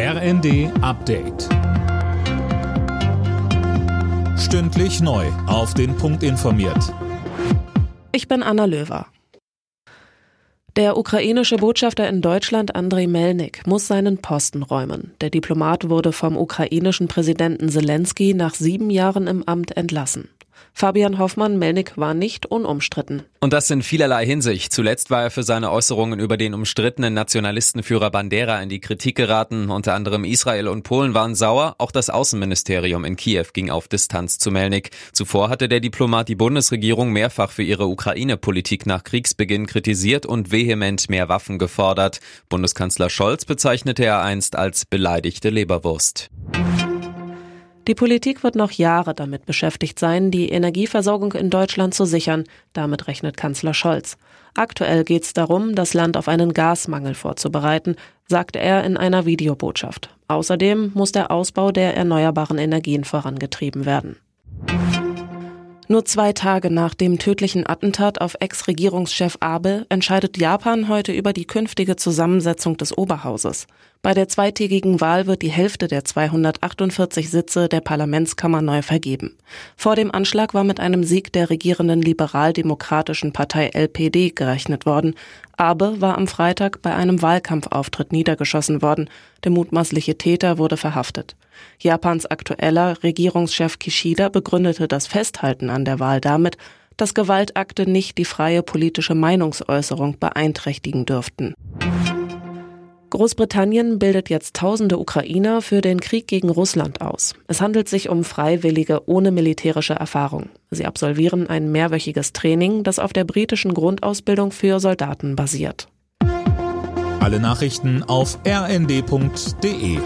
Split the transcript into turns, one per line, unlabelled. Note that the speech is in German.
RND Update. Stündlich neu. Auf den Punkt informiert.
Ich bin Anna Löwer. Der ukrainische Botschafter in Deutschland Andrei Melnik muss seinen Posten räumen. Der Diplomat wurde vom ukrainischen Präsidenten Zelensky nach sieben Jahren im Amt entlassen. Fabian Hoffmann, Melnik war nicht unumstritten.
Und das in vielerlei Hinsicht. Zuletzt war er für seine Äußerungen über den umstrittenen Nationalistenführer Bandera in die Kritik geraten. Unter anderem Israel und Polen waren sauer. Auch das Außenministerium in Kiew ging auf Distanz zu Melnik. Zuvor hatte der Diplomat die Bundesregierung mehrfach für ihre Ukraine-Politik nach Kriegsbeginn kritisiert und vehement mehr Waffen gefordert. Bundeskanzler Scholz bezeichnete er einst als beleidigte Leberwurst.
Die Politik wird noch Jahre damit beschäftigt sein, die Energieversorgung in Deutschland zu sichern. Damit rechnet Kanzler Scholz. Aktuell geht es darum, das Land auf einen Gasmangel vorzubereiten, sagte er in einer Videobotschaft. Außerdem muss der Ausbau der erneuerbaren Energien vorangetrieben werden. Nur zwei Tage nach dem tödlichen Attentat auf Ex-Regierungschef Abe entscheidet Japan heute über die künftige Zusammensetzung des Oberhauses. Bei der zweitägigen Wahl wird die Hälfte der 248 Sitze der Parlamentskammer neu vergeben. Vor dem Anschlag war mit einem Sieg der regierenden liberal-demokratischen Partei LPD gerechnet worden. Abe war am Freitag bei einem Wahlkampfauftritt niedergeschossen worden. Der mutmaßliche Täter wurde verhaftet. Japans aktueller Regierungschef Kishida begründete das Festhalten an der Wahl damit, dass Gewaltakte nicht die freie politische Meinungsäußerung beeinträchtigen dürften. Großbritannien bildet jetzt tausende Ukrainer für den Krieg gegen Russland aus. Es handelt sich um Freiwillige ohne militärische Erfahrung. Sie absolvieren ein mehrwöchiges Training, das auf der britischen Grundausbildung für Soldaten basiert.
Alle Nachrichten auf rnd.de